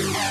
Bye.